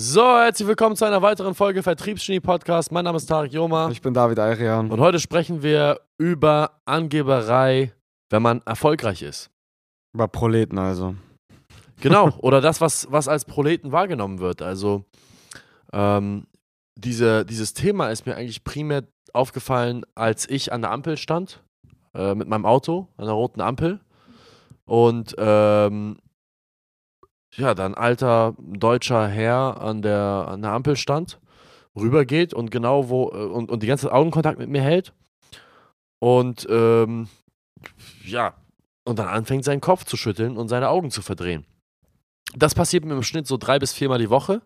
So, herzlich willkommen zu einer weiteren Folge Vertriebsgenie Podcast. Mein Name ist Tarek Joma Ich bin David Ayrian. und heute sprechen wir über Angeberei, wenn man erfolgreich ist. Über Proleten also. Genau, oder das, was, was als Proleten wahrgenommen wird. Also, ähm, diese, dieses Thema ist mir eigentlich primär aufgefallen, als ich an der Ampel stand, äh, mit meinem Auto, an der roten Ampel. Und ähm, ja, da ein alter deutscher Herr an der, an der Ampel stand, rübergeht und genau wo, äh, und, und die ganze Zeit Augenkontakt mit mir hält. Und ähm, ja, und dann anfängt seinen Kopf zu schütteln und seine Augen zu verdrehen. Das passiert mir im Schnitt so drei bis viermal die Woche.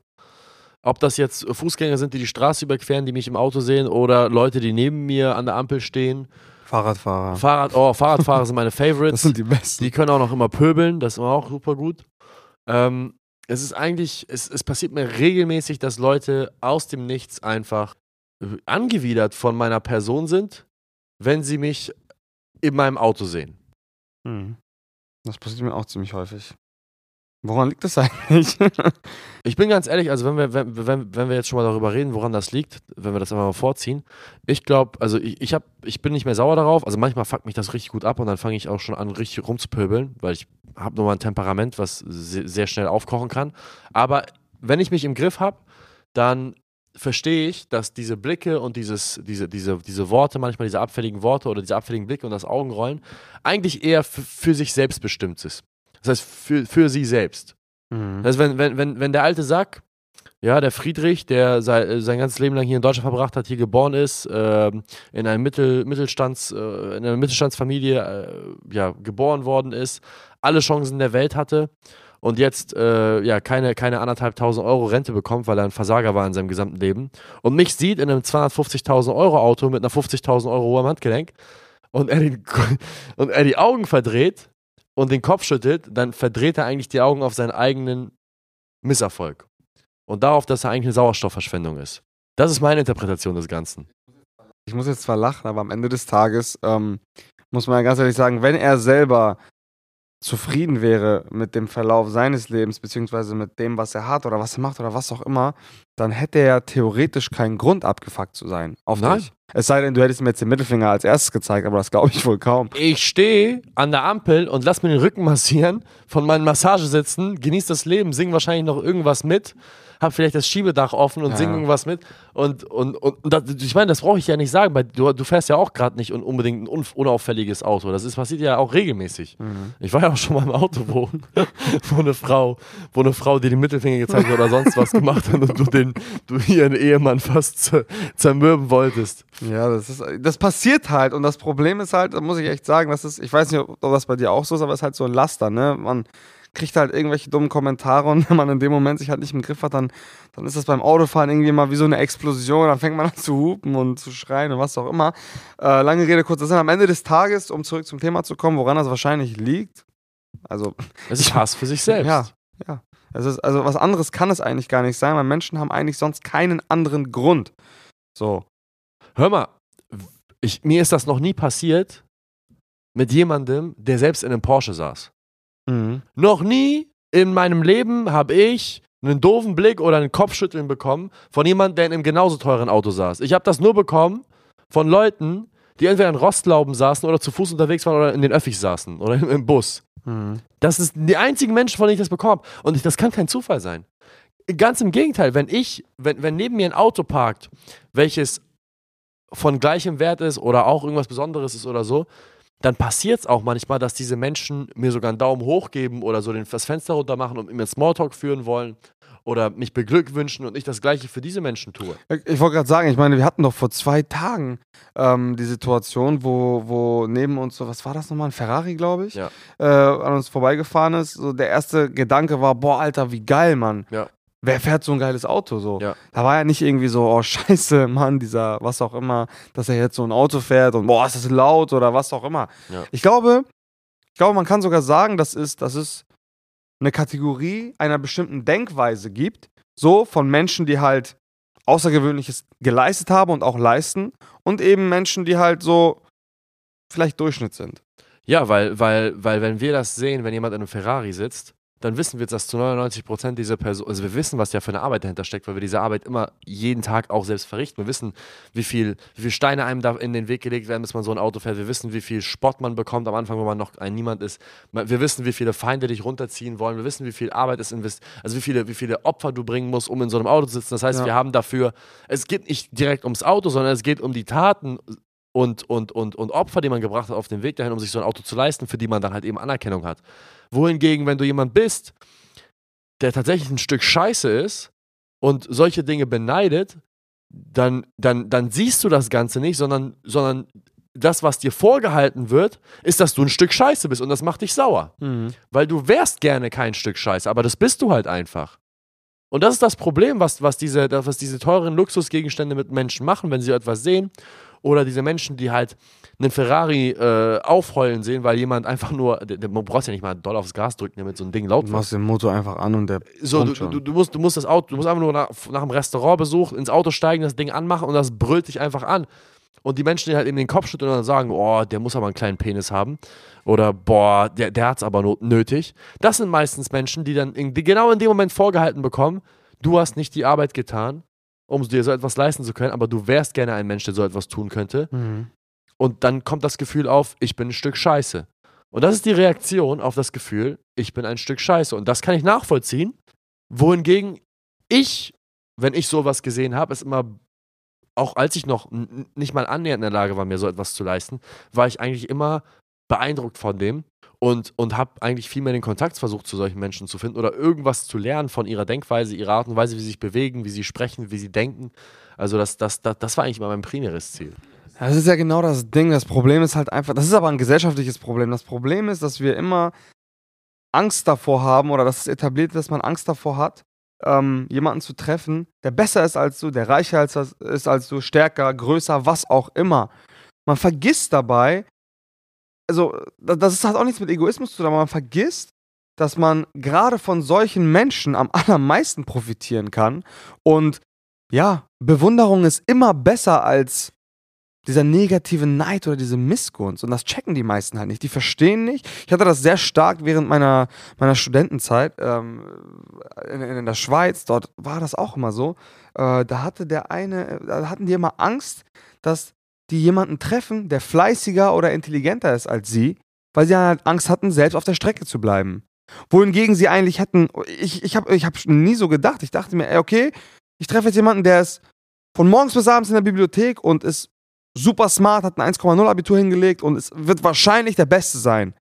Ob das jetzt Fußgänger sind, die die Straße überqueren, die mich im Auto sehen, oder Leute, die neben mir an der Ampel stehen. Fahrradfahrer. Fahrrad, oh, Fahrradfahrer sind meine Favorites. Das sind die besten. Die können auch noch immer pöbeln, das ist immer auch super gut. Ähm, es ist eigentlich, es, es passiert mir regelmäßig, dass Leute aus dem Nichts einfach äh, angewidert von meiner Person sind, wenn sie mich in meinem Auto sehen. Hm. Das passiert mir auch ziemlich häufig. Woran liegt das eigentlich? Ich bin ganz ehrlich, also wenn wir, wenn, wenn, wenn wir jetzt schon mal darüber reden, woran das liegt, wenn wir das einfach mal vorziehen, ich glaube, also ich, ich, hab, ich bin nicht mehr sauer darauf, also manchmal fuckt mich das richtig gut ab und dann fange ich auch schon an, richtig rumzupöbeln, weil ich habe nur mal ein Temperament, was se sehr schnell aufkochen kann. Aber wenn ich mich im Griff habe, dann verstehe ich, dass diese Blicke und dieses, diese, diese, diese Worte, manchmal diese abfälligen Worte oder diese abfälligen Blicke und das Augenrollen, eigentlich eher für sich selbst bestimmt ist. Das heißt, für, für sie selbst. Mhm. Das heißt, wenn, wenn, wenn, wenn der alte Sack, ja, der Friedrich, der sein, sein ganzes Leben lang hier in Deutschland verbracht hat, hier geboren ist, ähm, in, einem Mittel, Mittelstands, äh, in einer Mittelstandsfamilie äh, ja, geboren worden ist, alle Chancen der Welt hatte und jetzt äh, ja, keine, keine anderthalb tausend Euro Rente bekommt, weil er ein Versager war in seinem gesamten Leben und mich sieht in einem 250.000 Euro Auto mit einer 50.000 Euro hohem Handgelenk und er, den, und er die Augen verdreht und den Kopf schüttelt, dann verdreht er eigentlich die Augen auf seinen eigenen Misserfolg. Und darauf, dass er eigentlich eine Sauerstoffverschwendung ist. Das ist meine Interpretation des Ganzen. Ich muss jetzt zwar lachen, aber am Ende des Tages ähm, muss man ganz ehrlich sagen, wenn er selber zufrieden wäre mit dem Verlauf seines Lebens, beziehungsweise mit dem, was er hat oder was er macht oder was auch immer, dann hätte er theoretisch keinen Grund abgefuckt zu sein. Auf Nein. dich. Es sei denn, du hättest mir jetzt den Mittelfinger als erstes gezeigt, aber das glaube ich wohl kaum. Ich stehe an der Ampel und lass mir den Rücken massieren, von meinen Massagesitzen, genieße das Leben, sing wahrscheinlich noch irgendwas mit, hab vielleicht das Schiebedach offen und Ja. sing irgendwas mit. Und, und, und, das, ich meine, das brauche ich ja nicht sagen, weil du, du fährst ja auch gerade nicht un- unbedingt ein un, unauffälliges Auto. Das ist, passiert ja auch regelmäßig. Ich war ja auch schon mal im Auto, wo, wo eine Frau, wo eine Frau dir den Mittelfinger gezeigt hat oder sonst was gemacht hat und du den, du ihren Ehemann fast zer- zermürben wolltest. Ja, das ist, das passiert halt und das Problem ist halt, da muss ich echt sagen, das ist, ich weiß nicht, ob das bei dir auch so ist, aber es ist halt so ein Laster, ne? Man kriegt halt irgendwelche dummen Kommentare und wenn man in dem Moment sich halt nicht im Griff hat, dann, dann ist das beim Autofahren irgendwie mal wie so eine Explosion, dann fängt man an zu hupen und zu schreien und was auch immer. Äh, lange Rede, kurzer Sinn, am Ende des Tages, um zurück zum Thema zu kommen, woran das wahrscheinlich liegt, also Es ist Hass für sich selbst. Ja, ja. Es ist, also was anderes kann es eigentlich gar nicht sein, weil Menschen haben eigentlich sonst keinen anderen Grund. So. Hör mal, ich, mir ist das noch nie passiert mit jemandem, der selbst in einem Porsche saß. Mhm. Noch nie in meinem Leben habe ich einen doofen Blick oder einen Kopfschütteln bekommen von jemandem, der in einem genauso teuren Auto saß. Ich habe das nur bekommen von Leuten, die entweder in Rostlauben saßen oder zu Fuß unterwegs waren oder in den Öffis saßen oder im, im Bus. Mhm. Das ist die einzigen Menschen, von denen ich das bekomme. Und ich, das kann kein Zufall sein. Ganz im Gegenteil, wenn ich, wenn, wenn neben mir ein Auto parkt, welches von gleichem Wert ist oder auch irgendwas Besonderes ist oder so, dann passiert es auch manchmal, dass diese Menschen mir sogar einen Daumen hoch geben oder so den, das Fenster runter machen und mir Smalltalk führen wollen oder mich beglückwünschen und ich das Gleiche für diese Menschen tue. Ich wollte gerade sagen, ich meine, wir hatten doch vor zwei Tagen ähm, die Situation, wo, wo neben uns so, was war das nochmal, ein Ferrari, glaube ich, Ja. äh, an uns vorbeigefahren ist. So der erste Gedanke war, boah, Alter, wie geil, Mann. Ja. Wer fährt so ein geiles Auto so? Ja. Da war ja nicht irgendwie so, oh scheiße, Mann, dieser, was auch immer, dass er jetzt so ein Auto fährt und boah, ist das laut oder was auch immer. Ja. Ich glaube, ich glaube, man kann sogar sagen, das ist, das ist eine Kategorie einer bestimmten Denkweise gibt, so von Menschen, die halt Außergewöhnliches geleistet haben und auch leisten und eben Menschen, die halt so vielleicht Durchschnitt sind. Ja, weil, weil, weil wenn wir das sehen, wenn jemand in einem Ferrari sitzt, dann wissen wir, dass zu 99 Prozent diese Person, also wir wissen, was ja für eine Arbeit dahinter steckt, weil wir diese Arbeit immer jeden Tag auch selbst verrichten. Wir wissen, wie viel, wie viel Steine einem da in den Weg gelegt werden, bis man so ein Auto fährt. Wir wissen, wie viel Spott man bekommt am Anfang, wo man noch ein Niemand ist. Wir wissen, wie viele Feinde dich runterziehen wollen. Wir wissen, wie viel Arbeit es investiert, also wie viele, wie viele Opfer du bringen musst, um in so einem Auto zu sitzen. Das heißt, ja. wir haben dafür, es geht nicht direkt ums Auto, sondern es geht um die Taten und, und, und, und Opfer, die man gebracht hat auf dem Weg dahin, um sich so ein Auto zu leisten, für die man dann halt eben Anerkennung hat. Wohingegen, wenn du jemand bist, der tatsächlich ein Stück Scheiße ist und solche Dinge beneidet, dann, dann, dann siehst du das Ganze nicht, sondern, sondern das, was dir vorgehalten wird, ist, dass du ein Stück Scheiße bist und das macht dich sauer. Mhm. Weil du wärst gerne kein Stück Scheiße, aber das bist du halt einfach. Und das ist das Problem, was, was, diese, was diese teuren Luxusgegenstände mit Menschen machen, wenn sie etwas sehen oder diese Menschen, die halt einen Ferrari äh, aufheulen sehen, weil jemand einfach nur, der, der, man brauchst ja nicht mal doll aufs Gas drücken, damit so ein Ding laut wird. Du machst den Motor einfach an und der. So, du, du, du, musst, du musst das Auto, du musst einfach nur nach, nach einem Restaurantbesuch ins Auto steigen, das Ding anmachen und das brüllt dich einfach an. Und die Menschen, die halt in den Kopf schütteln und dann sagen, oh, der muss aber einen kleinen Penis haben. Oder, boah, der, der hat es aber nötig. Das sind meistens Menschen, die dann in, die genau in dem Moment vorgehalten bekommen, du hast nicht die Arbeit getan, um dir so etwas leisten zu können, aber du wärst gerne ein Mensch, der so etwas tun könnte. Mhm. Und dann kommt das Gefühl auf, ich bin ein Stück Scheiße. Und das ist die Reaktion auf das Gefühl, ich bin ein Stück Scheiße. Und das kann ich nachvollziehen. Wohingegen ich, wenn ich sowas gesehen habe, ist immer, auch als ich noch nicht mal annähernd in der Lage war, mir so etwas zu leisten, war ich eigentlich immer beeindruckt von dem und, und habe eigentlich viel mehr den Kontakt versucht, zu solchen Menschen zu finden oder irgendwas zu lernen von ihrer Denkweise, ihrer Art und Weise, wie sie sich bewegen, wie sie sprechen, wie sie denken. Also das, das, das, das war eigentlich mal mein primäres Ziel. Das ist ja genau das Ding. Das Problem ist halt einfach, das ist aber ein gesellschaftliches Problem. Das Problem ist, dass wir immer Angst davor haben oder dass es etabliert ist, dass man Angst davor hat, ähm, jemanden zu treffen, der besser ist als du, der reicher ist als du, stärker, größer, was auch immer. Man vergisst dabei, also das hat auch nichts mit Egoismus zu tun, aber man vergisst, dass man gerade von solchen Menschen am allermeisten profitieren kann. Und ja, Bewunderung ist immer besser als dieser negative Neid oder diese Missgunst. Und das checken die meisten halt nicht. Die verstehen nicht. Ich hatte das sehr stark während meiner, meiner Studentenzeit ähm, in, in, der Schweiz. Dort war das auch immer so. Äh, da hatte der eine, da hatten die immer Angst, dass die jemanden treffen, der fleißiger oder intelligenter ist als sie, weil sie halt Angst hatten, selbst auf der Strecke zu bleiben. Wohingegen sie eigentlich hätten, ich, ich habe ich hab nie so gedacht. Ich dachte mir, okay, ich treffe jetzt jemanden, der ist von morgens bis abends in der Bibliothek und ist super smart, hat ein 1,0 Abitur hingelegt und es wird wahrscheinlich der Beste sein.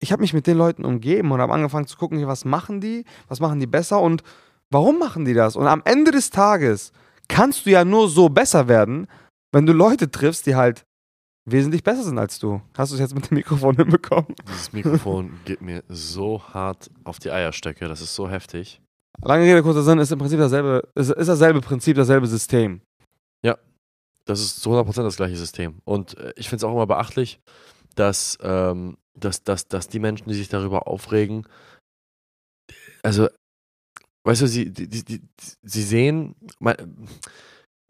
Ich habe mich mit den Leuten umgeben und habe angefangen zu gucken, was machen die, was machen die besser und warum machen die das? Und am Ende des Tages kannst du ja nur so besser werden, wenn du Leute triffst, die halt wesentlich besser sind als du. Hast du es jetzt mit dem Mikrofon hinbekommen? Dieses Mikrofon geht mir so hart auf die Eierstöcke, das ist so heftig. Lange Rede, kurzer Sinn, ist im Prinzip dasselbe, ist, ist dasselbe Prinzip, dasselbe System. Ja, das ist zu 100% das gleiche System. Und äh, ich finde es auch immer beachtlich, dass, ähm, dass, dass, dass die Menschen, die sich darüber aufregen, also, weißt du, sie, die, die, die, sie sehen, mein,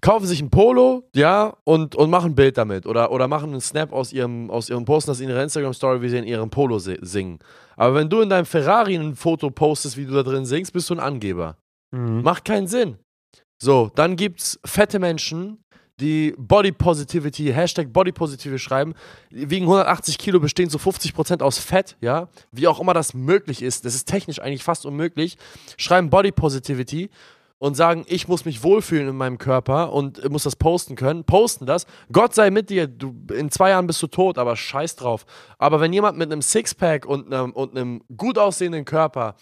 kaufen sich ein Polo, ja, und, und machen ein Bild damit. Oder, oder machen einen Snap aus ihrem, aus ihrem Posten, das in ihrer Instagram-Story, wie sie in ihrem Polo singen. Aber wenn du in deinem Ferrari ein Foto postest, wie du da drin singst, bist du ein Angeber. Mhm. Macht keinen Sinn. So, dann gibt's fette Menschen, die Body Positivity, Hashtag Body Positivity schreiben, wiegen 180 Kilo, bestehen zu 50% aus Fett, ja, wie auch immer das möglich ist, das ist technisch eigentlich fast unmöglich, schreiben Body Positivity und sagen, ich muss mich wohlfühlen in meinem Körper und muss das posten können, posten das. Gott sei mit dir, du, in zwei Jahren bist du tot, aber scheiß drauf. Aber wenn jemand mit einem Sixpack und einem, und einem gut aussehenden Körper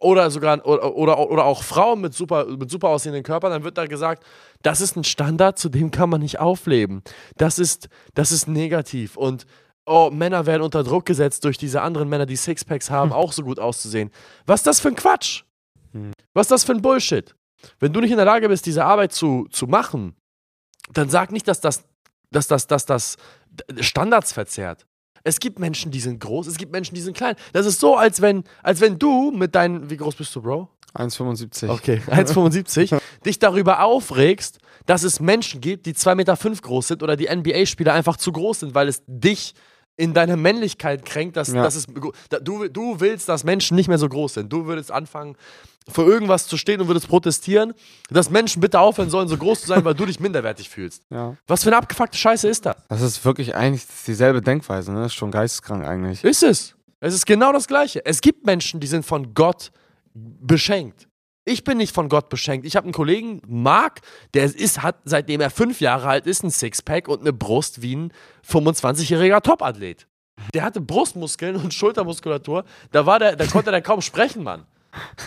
oder sogar oder, oder, oder auch Frauen mit super, mit super aussehenden Körpern, dann wird da gesagt, das ist ein Standard, zu dem kann man nicht aufleben. Das ist, das ist negativ. Und oh, Männer werden unter Druck gesetzt durch diese anderen Männer, die Sixpacks haben, hm. auch so gut auszusehen. Was ist das für ein Quatsch? Hm. Was ist das für ein Bullshit? Wenn du nicht in der Lage bist, diese Arbeit zu, zu machen, dann sag nicht, dass das, dass das, dass das Standards verzerrt. Es gibt Menschen, die sind groß, es gibt Menschen, die sind klein. Das ist so, als wenn, als wenn du mit deinen, wie groß bist du, Bro? 1,75. Okay, 1,75. dich darüber aufregst, dass es Menschen gibt, die 2,5 Meter fünf groß sind oder die NBA-Spieler einfach zu groß sind, weil es dich in deiner Männlichkeit kränkt, dass, Ja. dass es, du, du willst, dass Menschen nicht mehr so groß sind. Du würdest anfangen, für irgendwas zu stehen und würdest protestieren, dass Menschen bitte aufhören sollen, so groß zu sein, weil du dich minderwertig fühlst. Ja. Was für eine abgefuckte Scheiße ist das? Das ist wirklich eigentlich dieselbe Denkweise, ne? Das ist schon geisteskrank eigentlich. Ist es. Es ist genau das Gleiche. Es gibt Menschen, die sind von Gott beschenkt. Ich bin nicht von Gott beschenkt. Ich habe einen Kollegen, Marc, der ist, hat, seitdem er fünf Jahre alt ist, ein Sixpack und eine Brust wie ein 25-jähriger Topathlet. Der hatte Brustmuskeln und Schultermuskulatur. Da, war der, da konnte der kaum sprechen, Mann.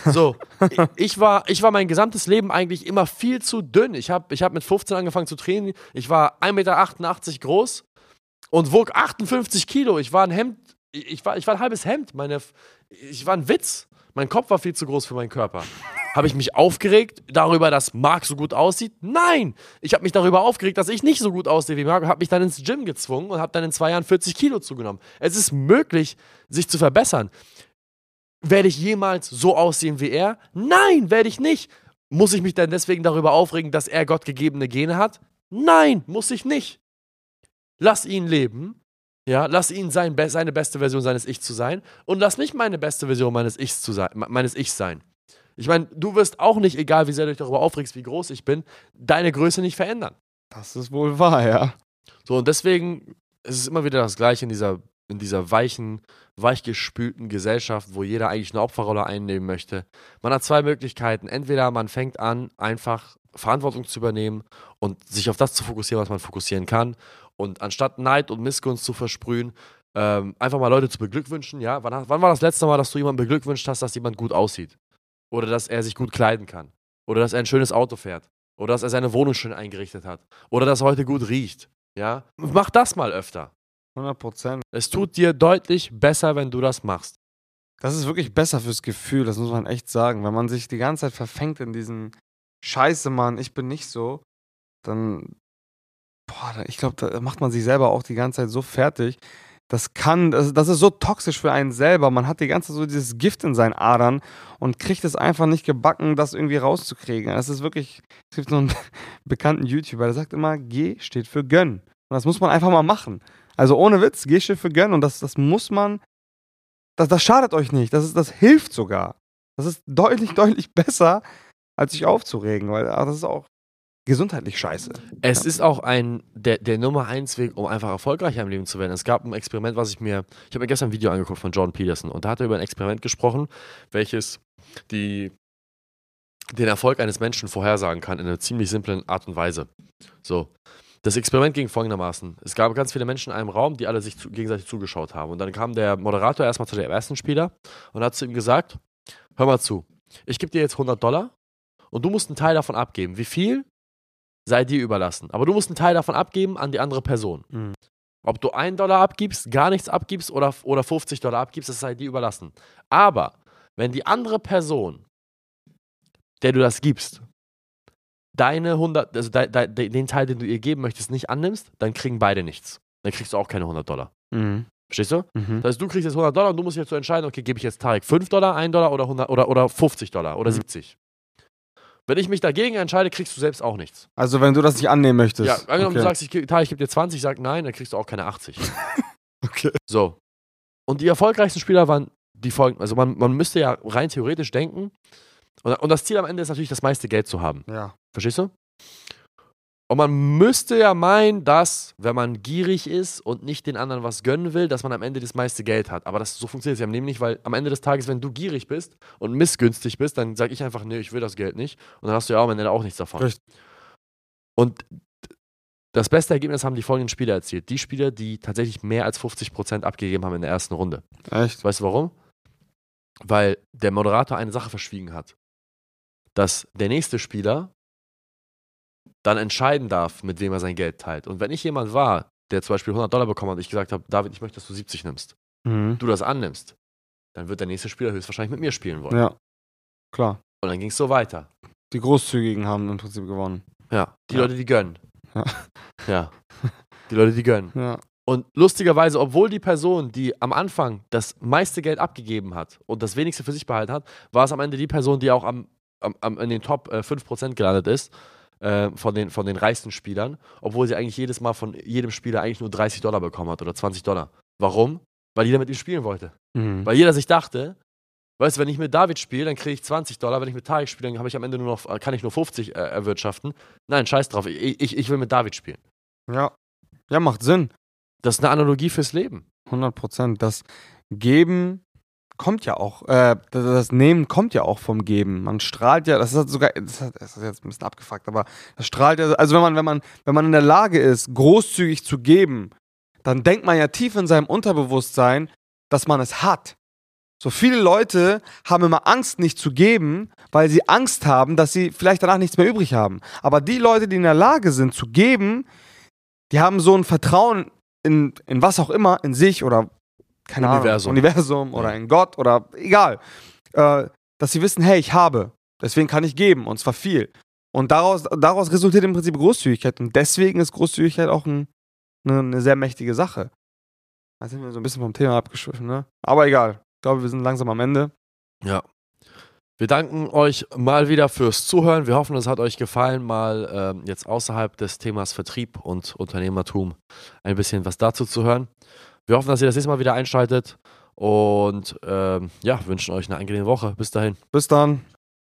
So, ich, ich, war, ich war mein gesamtes Leben eigentlich immer viel zu dünn. Ich habe ich hab mit 15 angefangen zu trainieren. Ich war 1,88 Meter groß und wog 58 Kilo. Ich war ein Hemd, ich war, ich war ein halbes Hemd. Meine, ich war ein Witz. Mein Kopf war viel zu groß für meinen Körper. Habe ich mich aufgeregt darüber, dass Marc so gut aussieht? Nein! Ich habe mich darüber aufgeregt, dass ich nicht so gut aussehe wie Marc und habe mich dann ins Gym gezwungen und habe dann in zwei Jahren 40 Kilo zugenommen. Es ist möglich, sich zu verbessern. Werde ich jemals so aussehen wie er? Nein, werde ich nicht. Muss ich mich dann deswegen darüber aufregen, dass er gottgegebene Gene hat? Nein, muss ich nicht. Lass ihn leben. Ja, lass ihn sein, seine beste Version seines Ich zu sein und lass mich meine beste Version meines Ichs, zu sein, meines ich sein. Ich meine, du wirst auch nicht, egal wie sehr du dich darüber aufregst, wie groß ich bin, deine Größe nicht verändern. Das ist wohl wahr, ja. So, und deswegen ist es immer wieder das Gleiche in dieser, in dieser weichen, weichgespülten Gesellschaft, wo jeder eigentlich eine Opferrolle einnehmen möchte. Man hat zwei Möglichkeiten. Entweder man fängt an, einfach Verantwortung zu übernehmen und sich auf das zu fokussieren, was man fokussieren kann. Und anstatt Neid und Missgunst zu versprühen, ähm, einfach mal Leute zu beglückwünschen. Ja, wann, wann war das letzte Mal, dass du jemanden beglückwünscht hast, dass jemand gut aussieht? Oder dass er sich gut kleiden kann? Oder dass er ein schönes Auto fährt? Oder dass er seine Wohnung schön eingerichtet hat? Oder dass er heute gut riecht? Ja, mach das mal öfter. 100 Prozent. Es tut dir deutlich besser, wenn du das machst. Das ist wirklich besser fürs Gefühl, das muss man echt sagen. Wenn man sich die ganze Zeit verfängt in diesen Scheiße, Mann, ich bin nicht so, dann, boah, ich glaube, da macht man sich selber auch die ganze Zeit so fertig. Das kann, das, das ist so toxisch für einen selber. Man hat die ganze Zeit so dieses Gift in seinen Adern und kriegt es einfach nicht gebacken, das irgendwie rauszukriegen. Das ist wirklich, es gibt so einen bekannten YouTuber, der sagt immer, G steht für Gönn. Und das muss man einfach mal machen. Also ohne Witz, G steht für Gönn und das, das muss man das, das schadet euch nicht. Das, ist, das hilft sogar. Das ist deutlich, deutlich besser, als sich aufzuregen, weil ah, das ist auch gesundheitlich scheiße. Es Ja. ist auch ein der, der Nummer eins Weg, um einfach erfolgreicher im Leben zu werden. Es gab ein Experiment, was ich mir, ich habe mir gestern ein Video angeguckt von Jordan Peterson und da hat er über ein Experiment gesprochen, welches die, den Erfolg eines Menschen vorhersagen kann in einer ziemlich simplen Art und Weise. So. Das Experiment ging folgendermaßen. Es gab ganz viele Menschen in einem Raum, die alle sich zu, gegenseitig zugeschaut haben. Und dann kam der Moderator erstmal zu dem ersten Spieler und hat zu ihm gesagt, hör mal zu, ich gebe dir jetzt 100 Dollar und du musst einen Teil davon abgeben. Wie viel? Sei dir überlassen. Aber du musst einen Teil davon abgeben an die andere Person. Mhm. Ob du einen Dollar abgibst, gar nichts abgibst oder, oder 50 Dollar abgibst, das sei dir überlassen. Aber wenn die andere Person, der du das gibst, deine 100, also de, de, de, den Teil, den du ihr geben möchtest, nicht annimmst, dann kriegen beide nichts. Dann kriegst du auch keine 100 Dollar. Mhm. Verstehst du? Mhm. Das heißt, du kriegst jetzt 100 Dollar und du musst jetzt so entscheiden, okay, gebe ich jetzt Tarek 5 Dollar, 1 Dollar oder, 100, oder, oder 50 Dollar oder Mhm. 70. Wenn ich mich dagegen entscheide, kriegst du selbst auch nichts. Also wenn du das nicht annehmen möchtest. Ja, angenommen, du okay. sagst, ich, ich gebe dir 20, ich sag nein, dann kriegst du auch keine 80. Okay. So. Und die erfolgreichsten Spieler waren die folgenden. Also man, man müsste ja rein theoretisch denken, und, und das Ziel am Ende ist natürlich, das meiste Geld zu haben. Ja. Verstehst du? Und man müsste ja meinen, dass, wenn man gierig ist und nicht den anderen was gönnen will, dass man am Ende das meiste Geld hat. Aber das, so funktioniert es ja Leben nicht, weil am Ende des Tages, wenn du gierig bist und missgünstig bist, dann sage ich einfach, nee, ich will das Geld nicht. Und dann hast du ja auch am Ende auch nichts davon. Richtig. Und das beste Ergebnis haben die folgenden Spieler erzielt. Die Spieler, die tatsächlich mehr als 50% abgegeben haben in der ersten Runde. Echt? Weißt du warum? Weil der Moderator eine Sache verschwiegen hat. Dass der nächste Spieler dann entscheiden darf, mit wem er sein Geld teilt. Und wenn ich jemand war, der zum Beispiel 100 Dollar bekommen hat und ich gesagt habe, David, ich möchte, dass du 70 nimmst, Mhm. du das annimmst, dann wird der nächste Spieler höchstwahrscheinlich mit mir spielen wollen. Ja. Klar. Und dann ging es so weiter. Die Großzügigen haben im Prinzip gewonnen. Ja. Die Ja. Leute, die gönnen. Ja. Ja. Die Leute, die gönnen. Ja. Und lustigerweise, obwohl die Person, die am Anfang das meiste Geld abgegeben hat und das wenigste für sich behalten hat, war es am Ende die Person, die auch am, am, am in den Top äh, 5% gelandet ist äh, von, den, von den reichsten Spielern, obwohl sie eigentlich jedes Mal von jedem Spieler eigentlich nur 30 Dollar bekommen hat oder 20 Dollar. Warum? Weil jeder mit ihm spielen wollte. Mhm. Weil jeder sich dachte, weißt du, wenn ich mit David spiele, dann kriege ich 20 Dollar, wenn ich mit Tarek spiele, dann habe ich am Ende nur noch, kann ich nur 50 äh, erwirtschaften. Nein, scheiß drauf, ich, ich, ich will mit David spielen. Ja. Ja, macht Sinn. Das ist eine Analogie fürs Leben. 100 Prozent. Das Geben kommt ja auch, äh, das, Nehmen kommt ja auch vom Geben. Man strahlt ja, das ist sogar, das ist das ist jetzt ein bisschen abgefuckt, aber das strahlt ja, also wenn man, wenn man, wenn man in der Lage ist, großzügig zu geben, dann denkt man ja tief in seinem Unterbewusstsein, dass man es hat. So viele Leute haben immer Angst, nicht zu geben, weil sie Angst haben, dass sie vielleicht danach nichts mehr übrig haben. Aber die Leute, die in der Lage sind zu geben, die haben so ein Vertrauen in, in was auch immer, in sich oder keine Universum. Ahnung, Universum oder Ja. in Gott oder egal, äh, dass sie wissen, hey, ich habe, deswegen kann ich geben und zwar viel. Und daraus, daraus resultiert im Prinzip Großzügigkeit und deswegen ist Großzügigkeit auch ein, eine, eine sehr mächtige Sache. Da sind wir so ein bisschen vom Thema abgeschwiffen, ne? Aber egal. Ich glaube, wir sind langsam am Ende. Ja. Wir danken euch mal wieder fürs Zuhören. Wir hoffen, es hat euch gefallen, mal ähm, jetzt außerhalb des Themas Vertrieb und Unternehmertum ein bisschen was dazu zu hören. Wir hoffen, dass ihr das nächste Mal wieder einschaltet und ähm, ja, wünschen euch eine angenehme Woche. Bis dahin. Bis dann.